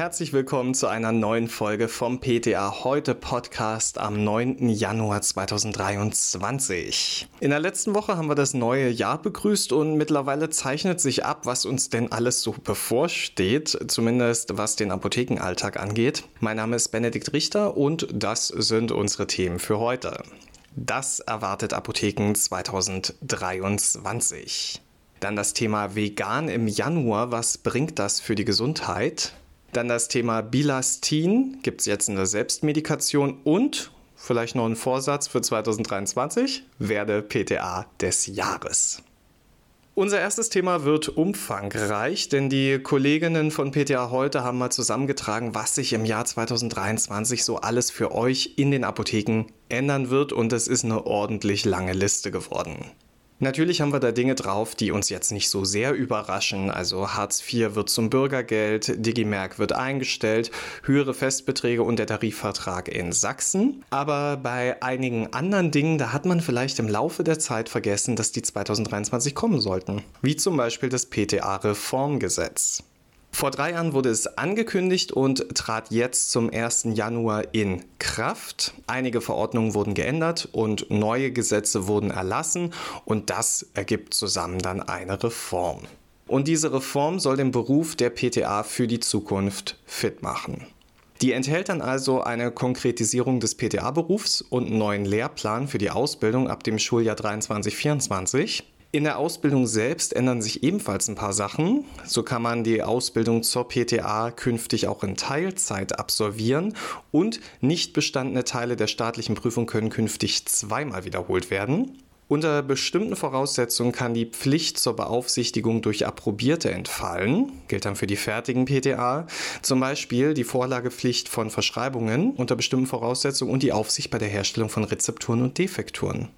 Herzlich willkommen zu einer neuen Folge vom PTA Heute Podcast am 9. Januar 2023. In der letzten Woche haben wir das neue Jahr begrüßt und mittlerweile zeichnet sich ab, was uns denn alles so bevorsteht, zumindest was den Apothekenalltag angeht. Mein Name ist Benedikt Richter und das sind unsere Themen für heute. Das erwartet Apotheken 2023. Dann das Thema Vegan im Januar. Was bringt das für die Gesundheit? Dann das Thema Bilastin. Gibt es jetzt eine Selbstmedikation? Und vielleicht noch ein Vorsatz für 2023. Werde PTA des Jahres. Unser erstes Thema wird umfangreich, denn die Kolleginnen von PTA heute haben mal zusammengetragen, was sich im Jahr 2023 so alles für euch in den Apotheken ändern wird und es ist eine ordentlich lange Liste geworden. Natürlich haben wir da Dinge drauf, die uns jetzt nicht so sehr überraschen. Also Hartz IV wird zum Bürgergeld, Digimerk wird eingestellt, höhere Festbeträge und der Tarifvertrag in Sachsen. Aber bei einigen anderen Dingen, da hat man vielleicht im Laufe der Zeit vergessen, dass die 2023 kommen sollten. Wie zum Beispiel das PTA-Reformgesetz. Vor drei Jahren wurde es angekündigt und trat jetzt zum 1. Januar in Kraft. Einige Verordnungen wurden geändert und neue Gesetze wurden erlassen und das ergibt zusammen dann eine Reform. Und diese Reform soll den Beruf der PTA für die Zukunft fit machen. Die enthält dann also eine Konkretisierung des PTA-Berufs und einen neuen Lehrplan für die Ausbildung ab dem Schuljahr 23-24. In der Ausbildung selbst ändern sich ebenfalls ein paar Sachen. So kann man die Ausbildung zur PTA künftig auch in Teilzeit absolvieren und nicht bestandene Teile der staatlichen Prüfung können künftig zweimal wiederholt werden. Unter bestimmten Voraussetzungen kann die Pflicht zur Beaufsichtigung durch Approbierte entfallen, gilt dann für die fertigen PTA, zum Beispiel die Vorlagepflicht von Verschreibungen unter bestimmten Voraussetzungen und die Aufsicht bei der Herstellung von Rezepturen und Defekturen.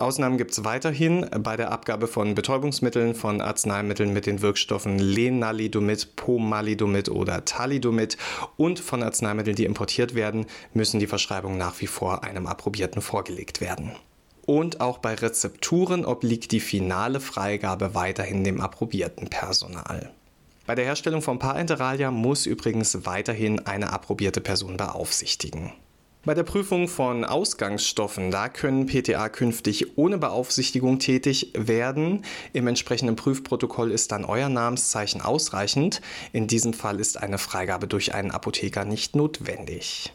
Ausnahmen gibt es weiterhin bei der Abgabe von Betäubungsmitteln, von Arzneimitteln mit den Wirkstoffen Lenalidomid, Pomalidomid oder Thalidomid und von Arzneimitteln, die importiert werden, müssen die Verschreibungen nach wie vor einem Approbierten vorgelegt werden. Und auch bei Rezepturen obliegt die finale Freigabe weiterhin dem approbierten Personal. Bei der Herstellung von Parenteralia muss übrigens weiterhin eine approbierte Person beaufsichtigen. Bei der Prüfung von Ausgangsstoffen, da können PTA künftig ohne Beaufsichtigung tätig werden. Im entsprechenden Prüfprotokoll ist dann euer Namenszeichen ausreichend. In diesem Fall ist eine Freigabe durch einen Apotheker nicht notwendig.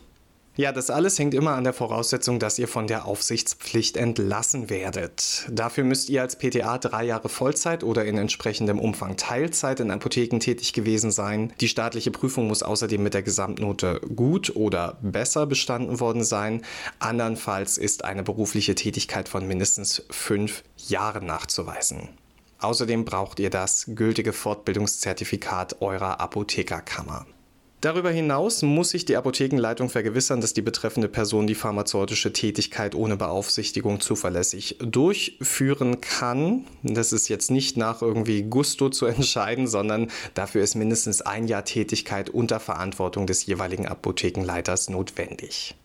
Ja, das alles hängt immer an der Voraussetzung, dass ihr von der Aufsichtspflicht entlassen werdet. Dafür müsst ihr als PTA drei Jahre Vollzeit oder in entsprechendem Umfang Teilzeit in Apotheken tätig gewesen sein. Die staatliche Prüfung muss außerdem mit der Gesamtnote gut oder besser bestanden worden sein. Andernfalls ist eine berufliche Tätigkeit von mindestens fünf Jahren nachzuweisen. Außerdem braucht ihr das gültige Fortbildungszertifikat eurer Apothekerkammer. Darüber hinaus muss sich die Apothekenleitung vergewissern, dass die betreffende Person die pharmazeutische Tätigkeit ohne Beaufsichtigung zuverlässig durchführen kann. Das ist jetzt nicht nach irgendwie Gusto zu entscheiden, sondern dafür ist mindestens ein Jahr Tätigkeit unter Verantwortung des jeweiligen Apothekenleiters notwendig.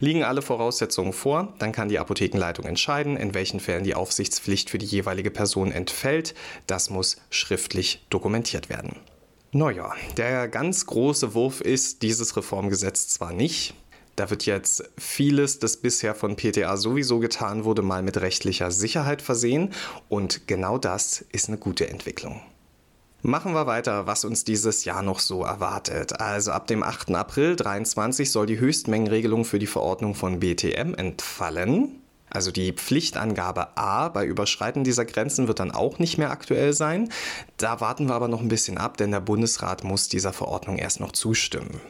Liegen alle Voraussetzungen vor, dann kann die Apothekenleitung entscheiden, in welchen Fällen die Aufsichtspflicht für die jeweilige Person entfällt. Das muss schriftlich dokumentiert werden. Naja, der ganz große Wurf ist dieses Reformgesetz zwar nicht. Da wird jetzt vieles, das bisher von PTA sowieso getan wurde, mal mit rechtlicher Sicherheit versehen. Und genau das ist eine gute Entwicklung. Machen wir weiter, was uns dieses Jahr noch so erwartet. Also ab dem 8. April 2023 soll die Höchstmengenregelung für die Verordnung von BTM entfallen. Also die Pflichtangabe A bei Überschreiten dieser Grenzen wird dann auch nicht mehr aktuell sein. Da warten wir aber noch ein bisschen ab, denn der Bundesrat muss dieser Verordnung erst noch zustimmen.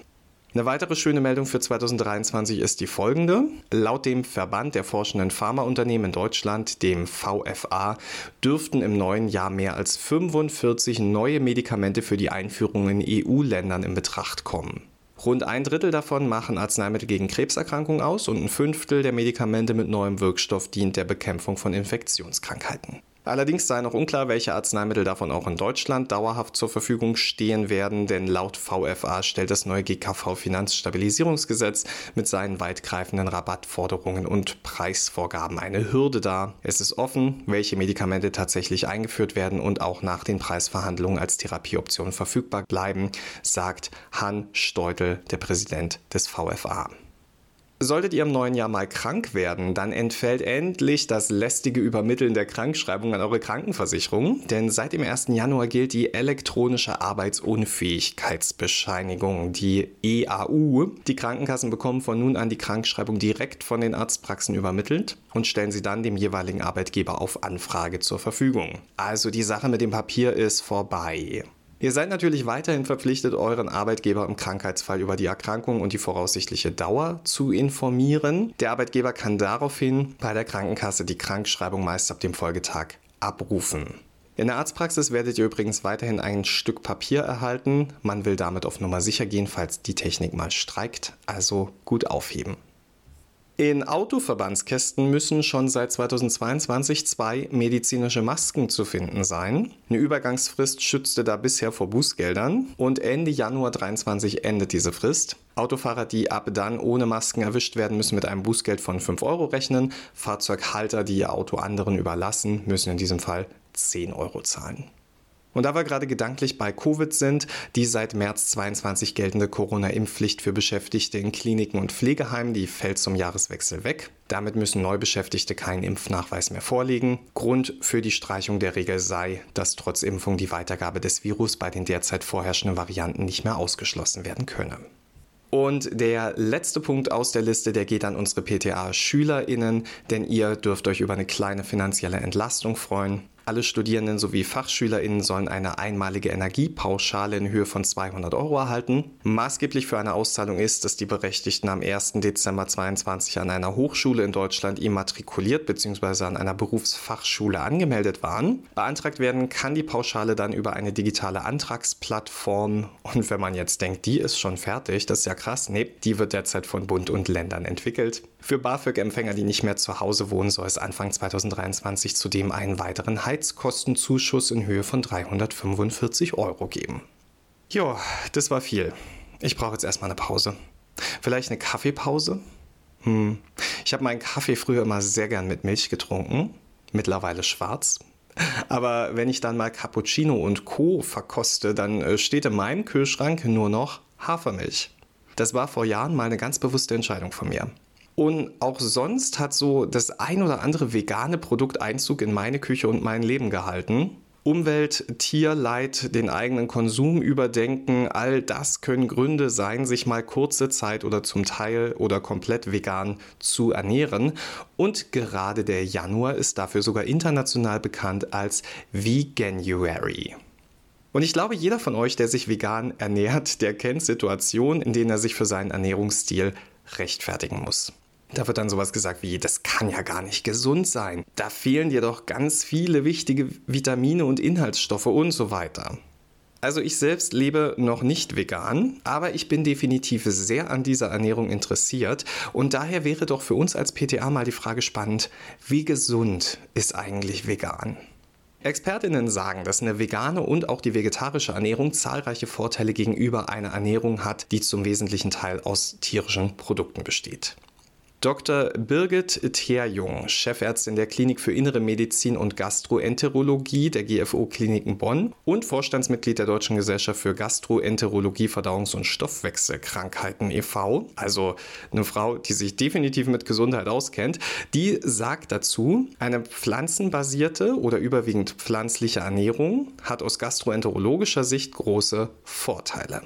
Eine weitere schöne Meldung für 2023 ist die folgende. Laut dem Verband der forschenden Pharmaunternehmen in Deutschland, dem VFA, dürften im neuen Jahr mehr als 45 neue Medikamente für die Einführung in EU-Ländern in Betracht kommen. Rund ein Drittel davon machen Arzneimittel gegen Krebserkrankungen aus und ein Fünftel der Medikamente mit neuem Wirkstoff dient der Bekämpfung von Infektionskrankheiten. Allerdings sei noch unklar, welche Arzneimittel davon auch in Deutschland dauerhaft zur Verfügung stehen werden, denn laut VFA stellt das neue GKV-Finanzstabilisierungsgesetz mit seinen weitgreifenden Rabattforderungen und Preisvorgaben eine Hürde dar. Es ist offen, welche Medikamente tatsächlich eingeführt werden und auch nach den Preisverhandlungen als Therapieoption verfügbar bleiben, sagt Han Steutel, der Präsident des VFA. Solltet ihr im neuen Jahr mal krank werden, dann entfällt endlich das lästige Übermitteln der Krankschreibung an eure Krankenversicherung, denn seit dem 1. Januar gilt die elektronische Arbeitsunfähigkeitsbescheinigung, die EAU. Die Krankenkassen bekommen von nun an die Krankschreibung direkt von den Arztpraxen übermittelt und stellen sie dann dem jeweiligen Arbeitgeber auf Anfrage zur Verfügung. Also die Sache mit dem Papier ist vorbei. Ihr seid natürlich weiterhin verpflichtet, euren Arbeitgeber im Krankheitsfall über die Erkrankung und die voraussichtliche Dauer zu informieren. Der Arbeitgeber kann daraufhin bei der Krankenkasse die Krankschreibung meist ab dem Folgetag abrufen. In der Arztpraxis werdet ihr übrigens weiterhin ein Stück Papier erhalten. Man will damit auf Nummer sicher gehen, falls die Technik mal streikt, also gut aufheben. In Autoverbandskästen müssen schon seit 2022 zwei medizinische Masken zu finden sein. Eine Übergangsfrist schützte da bisher vor Bußgeldern und Ende Januar 2023 endet diese Frist. Autofahrer, die ab dann ohne Masken erwischt werden, müssen mit einem Bußgeld von 5 Euro rechnen. Fahrzeughalter, die ihr Auto anderen überlassen, müssen in diesem Fall 10 Euro zahlen. Und da wir gerade gedanklich bei Covid sind, die seit März 22 geltende Corona-Impfpflicht für Beschäftigte in Kliniken und Pflegeheimen, die fällt zum Jahreswechsel weg. Damit müssen Neubeschäftigte keinen Impfnachweis mehr vorlegen. Grund für die Streichung der Regel sei, dass trotz Impfung die Weitergabe des Virus bei den derzeit vorherrschenden Varianten nicht mehr ausgeschlossen werden könne. Und der letzte Punkt aus der Liste, der geht an unsere PTA-SchülerInnen, denn ihr dürft euch über eine kleine finanzielle Entlastung freuen. Alle Studierenden sowie FachschülerInnen sollen eine einmalige Energiepauschale in Höhe von 200 Euro erhalten. Maßgeblich für eine Auszahlung ist, dass die Berechtigten am 1. Dezember 2022 an einer Hochschule in Deutschland immatrikuliert bzw. an einer Berufsfachschule angemeldet waren. Beantragt werden kann die Pauschale dann über eine digitale Antragsplattform. Und wenn man jetzt denkt, die ist schon fertig, das ist ja krass. Nee, die wird derzeit von Bund und Ländern entwickelt. Für BAföG-Empfänger, die nicht mehr zu Hause wohnen, soll es Anfang 2023 zudem einen weiteren Heizkostenzuschuss in Höhe von 345 Euro geben. Jo, das war viel. Ich brauche jetzt erstmal eine Pause. Vielleicht eine Kaffeepause? Hm. Ich habe meinen Kaffee früher immer sehr gern mit Milch getrunken, mittlerweile schwarz. Aber wenn ich dann mal Cappuccino und Co. verkoste, dann äh, steht in meinem Kühlschrank nur noch Hafermilch. Das war vor Jahren mal eine ganz bewusste Entscheidung von mir. Und auch sonst hat so das ein oder andere vegane Produkt Einzug in meine Küche und mein Leben gehalten. Umwelt, Tierleid, den eigenen Konsum überdenken, all das können Gründe sein, sich mal kurze Zeit oder zum Teil oder komplett vegan zu ernähren. Und gerade der Januar ist dafür sogar international bekannt als Veganuary. Und ich glaube, jeder von euch, der sich vegan ernährt, der kennt Situationen, in denen er sich für seinen Ernährungsstil rechtfertigen muss. Da wird dann sowas gesagt wie, das kann ja gar nicht gesund sein. Da fehlen dir doch ganz viele wichtige Vitamine und Inhaltsstoffe und so weiter. Also ich selbst lebe noch nicht vegan, aber ich bin definitiv sehr an dieser Ernährung interessiert und daher wäre doch für uns als PTA mal die Frage spannend, wie gesund ist eigentlich vegan? Expertinnen sagen, dass eine vegane und auch die vegetarische Ernährung zahlreiche Vorteile gegenüber einer Ernährung hat, die zum wesentlichen Teil aus tierischen Produkten besteht. Dr. Birgit Therjung, Chefärztin der Klinik für Innere Medizin und Gastroenterologie der GFO Kliniken Bonn und Vorstandsmitglied der Deutschen Gesellschaft für Gastroenterologie, Verdauungs- und Stoffwechselkrankheiten e.V., also eine Frau, die sich definitiv mit Gesundheit auskennt, die sagt dazu, eine pflanzenbasierte oder überwiegend pflanzliche Ernährung hat aus gastroenterologischer Sicht große Vorteile.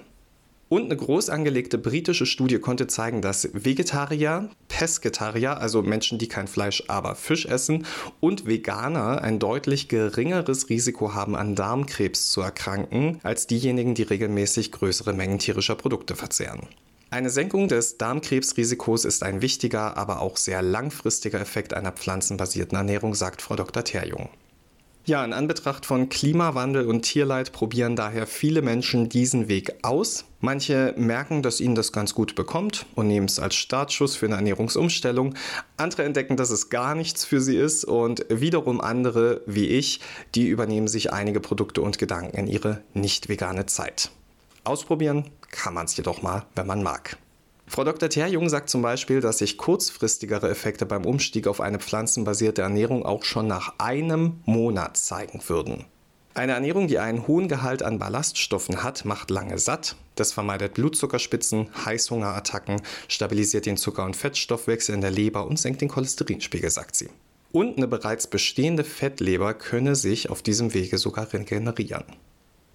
Und eine groß angelegte britische Studie konnte zeigen, dass Vegetarier, Pesketarier, also Menschen, die kein Fleisch, aber Fisch essen, und Veganer ein deutlich geringeres Risiko haben, an Darmkrebs zu erkranken, als diejenigen, die regelmäßig größere Mengen tierischer Produkte verzehren. Eine Senkung des Darmkrebsrisikos ist ein wichtiger, aber auch sehr langfristiger Effekt einer pflanzenbasierten Ernährung, sagt Frau Dr. Terjung. Ja, in Anbetracht von Klimawandel und Tierleid probieren daher viele Menschen diesen Weg aus. Manche merken, dass ihnen das ganz gut bekommt und nehmen es als Startschuss für eine Ernährungsumstellung. Andere entdecken, dass es gar nichts für sie ist und wiederum andere, wie ich, die übernehmen sich einige Produkte und Gedanken in ihre nicht vegane Zeit. Ausprobieren kann man es jedoch mal, wenn man mag. Frau Dr. Terjung sagt zum Beispiel, dass sich kurzfristigere Effekte beim Umstieg auf eine pflanzenbasierte Ernährung auch schon nach einem Monat zeigen würden. Eine Ernährung, die einen hohen Gehalt an Ballaststoffen hat, macht lange satt. Das vermeidet Blutzuckerspitzen, Heißhungerattacken, stabilisiert den Zucker- und Fettstoffwechsel in der Leber und senkt den Cholesterinspiegel, sagt sie. Und eine bereits bestehende Fettleber könne sich auf diesem Wege sogar regenerieren.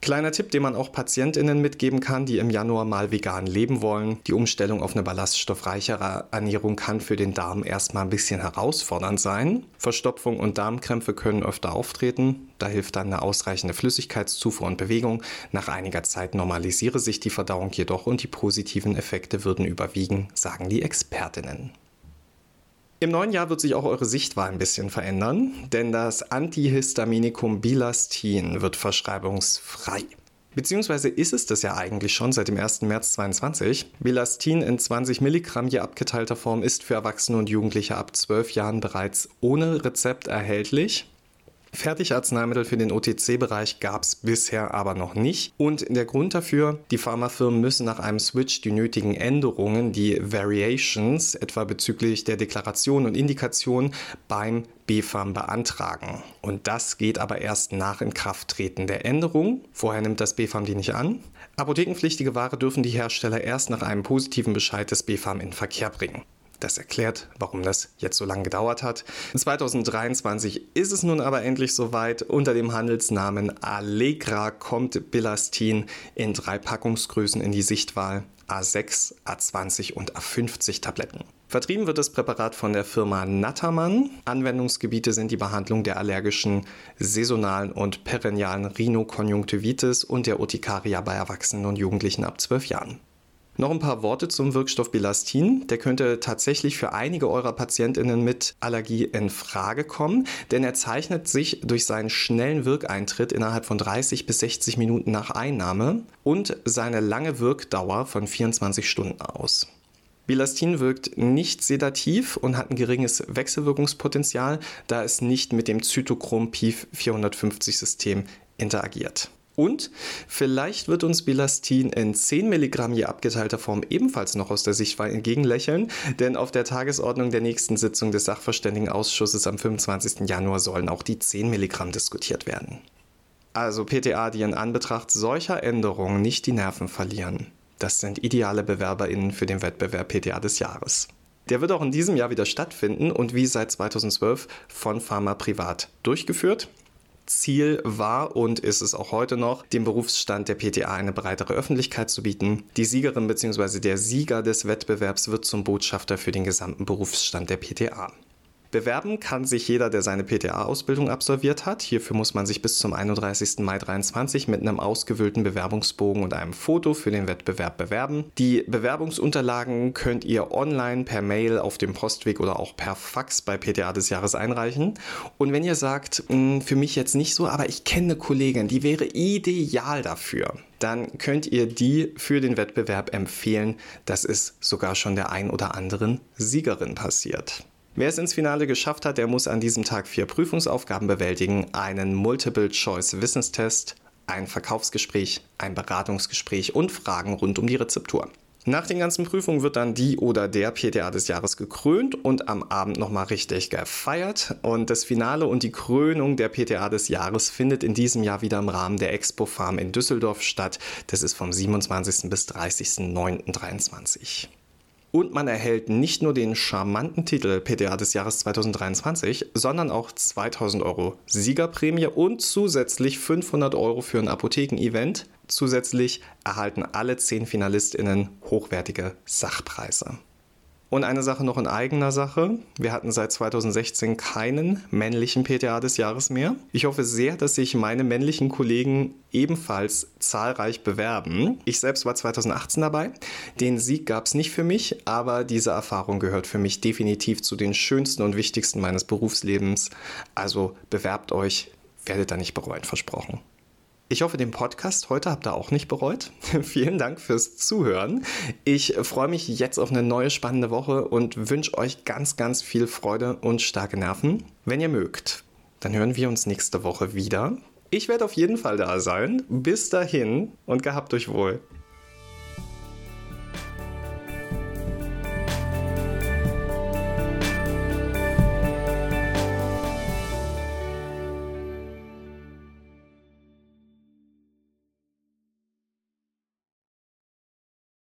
Kleiner Tipp, den man auch PatientInnen mitgeben kann, die im Januar mal vegan leben wollen. Die Umstellung auf eine ballaststoffreichere Ernährung kann für den Darm erstmal ein bisschen herausfordernd sein. Verstopfung und Darmkrämpfe können öfter auftreten. Da hilft dann eine ausreichende Flüssigkeitszufuhr und Bewegung. Nach einiger Zeit normalisiere sich die Verdauung jedoch und die positiven Effekte würden überwiegen, sagen die Expertinnen. Im neuen Jahr wird sich auch eure Sichtwahl ein bisschen verändern, denn das Antihistaminikum Bilastin wird verschreibungsfrei. Beziehungsweise ist es das ja eigentlich schon seit dem 1. März 2022. Bilastin in 20 Milligramm je abgeteilter Form ist für Erwachsene und Jugendliche ab 12 Jahren bereits ohne Rezept erhältlich. Fertigarzneimittel für den OTC-Bereich gab es bisher aber noch nicht. Und der Grund dafür, die Pharmafirmen müssen nach einem Switch die nötigen Änderungen, die Variations, etwa bezüglich der Deklaration und Indikation beim BfArM beantragen. Und das geht aber erst nach Inkrafttreten der Änderung. Vorher nimmt das BfArM die nicht an. Apothekenpflichtige Ware dürfen die Hersteller erst nach einem positiven Bescheid des BfArM in Verkehr bringen. Das erklärt, warum das jetzt so lange gedauert hat. 2023 ist es nun aber endlich soweit. Unter dem Handelsnamen Allegra kommt Bilastin in drei Packungsgrößen in die Sichtwahl. A6, A20 und A50 Tabletten. Vertrieben wird das Präparat von der Firma Nattermann. Anwendungsgebiete sind die Behandlung der allergischen, saisonalen und perennialen Rhinokonjunktivitis und der Urtikaria bei Erwachsenen und Jugendlichen ab 12 Jahren. Noch ein paar Worte zum Wirkstoff Bilastin. Der könnte tatsächlich für einige eurer PatientInnen mit Allergie in Frage kommen, denn er zeichnet sich durch seinen schnellen Wirkeintritt innerhalb von 30 bis 60 Minuten nach Einnahme und seine lange Wirkdauer von 24 Stunden aus. Bilastin wirkt nicht sedativ und hat ein geringes Wechselwirkungspotenzial, da es nicht mit dem Zytochrom-PIF 450-System interagiert. Und vielleicht wird uns Bilastin in 10 Milligramm je abgeteilter Form ebenfalls noch aus der Sichtweite entgegenlächeln, denn auf der Tagesordnung der nächsten Sitzung des Sachverständigenausschusses am 25. Januar sollen auch die 10 Milligramm diskutiert werden. Also PTA, die in Anbetracht solcher Änderungen nicht die Nerven verlieren. Das sind ideale BewerberInnen für den Wettbewerb PTA des Jahres. Der wird auch in diesem Jahr wieder stattfinden und wie seit 2012 von Pharma Privat durchgeführt. Ziel war und ist es auch heute noch, dem Berufsstand der PTA eine breitere Öffentlichkeit zu bieten. Die Siegerin bzw. der Sieger des Wettbewerbs wird zum Botschafter für den gesamten Berufsstand der PTA. Bewerben kann sich jeder, der seine PTA-Ausbildung absolviert hat. Hierfür muss man sich bis zum 31. Mai 2023 mit einem ausgewählten Bewerbungsbogen und einem Foto für den Wettbewerb bewerben. Die Bewerbungsunterlagen könnt ihr online, per Mail, auf dem Postweg oder auch per Fax bei PTA des Jahres einreichen. Und wenn ihr sagt, hm, für mich jetzt nicht so, aber ich kenne eine Kollegin, die wäre ideal dafür, dann könnt ihr die für den Wettbewerb empfehlen. Das ist sogar schon der ein oder anderen Siegerin passiert. Wer es ins Finale geschafft hat, der muss an diesem Tag vier Prüfungsaufgaben bewältigen, einen Multiple-Choice-Wissenstest, ein Verkaufsgespräch, ein Beratungsgespräch und Fragen rund um die Rezeptur. Nach den ganzen Prüfungen wird dann die oder der PTA des Jahres gekrönt und am Abend nochmal richtig gefeiert. Und das Finale und die Krönung der PTA des Jahres findet in diesem Jahr wieder im Rahmen der Expo Farm in Düsseldorf statt. Das ist vom 27. bis 30.09.23. Und man erhält nicht nur den charmanten Titel PTA des Jahres 2023, sondern auch 2000 Euro Siegerprämie und zusätzlich 500 Euro für ein Apotheken-Event. Zusätzlich erhalten alle 10 FinalistInnen hochwertige Sachpreise. Und eine Sache noch in eigener Sache. Wir hatten seit 2016 keinen männlichen PTA des Jahres mehr. Ich hoffe sehr, dass sich meine männlichen Kollegen ebenfalls zahlreich bewerben. Ich selbst war 2018 dabei. Den Sieg gab es nicht für mich, aber diese Erfahrung gehört für mich definitiv zu den schönsten und wichtigsten meines Berufslebens. Also bewerbt euch werdet ihr nicht bereuen, versprochen. Ich hoffe, den Podcast heute habt ihr auch nicht bereut. Vielen Dank fürs Zuhören. Ich freue mich jetzt auf eine neue spannende Woche und wünsche euch ganz, ganz viel Freude und starke Nerven. Wenn ihr mögt, dann hören wir uns nächste Woche wieder. Ich werde auf jeden Fall da sein. Bis dahin und gehabt euch wohl.